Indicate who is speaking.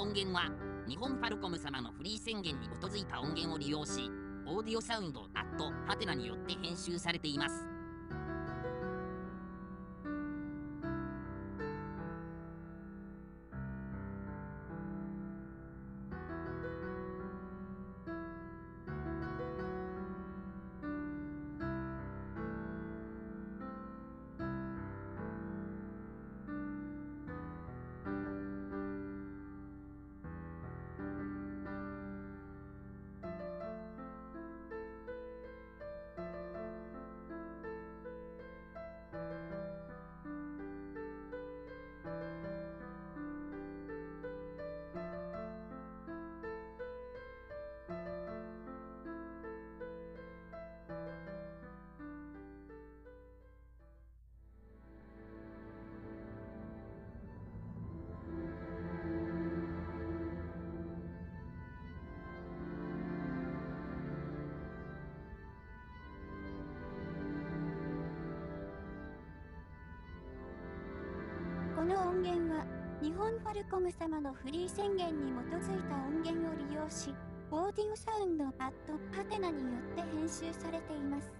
Speaker 1: 音源は日本ファルコム様のフリー宣言に基づいた音源を利用しオーディオサウンドアットハテナによって編集されています。
Speaker 2: の音源は、日本ファルコム様のフリー宣言に基づいた音源を利用し、オーディオサウンドアットハテナによって編集されています。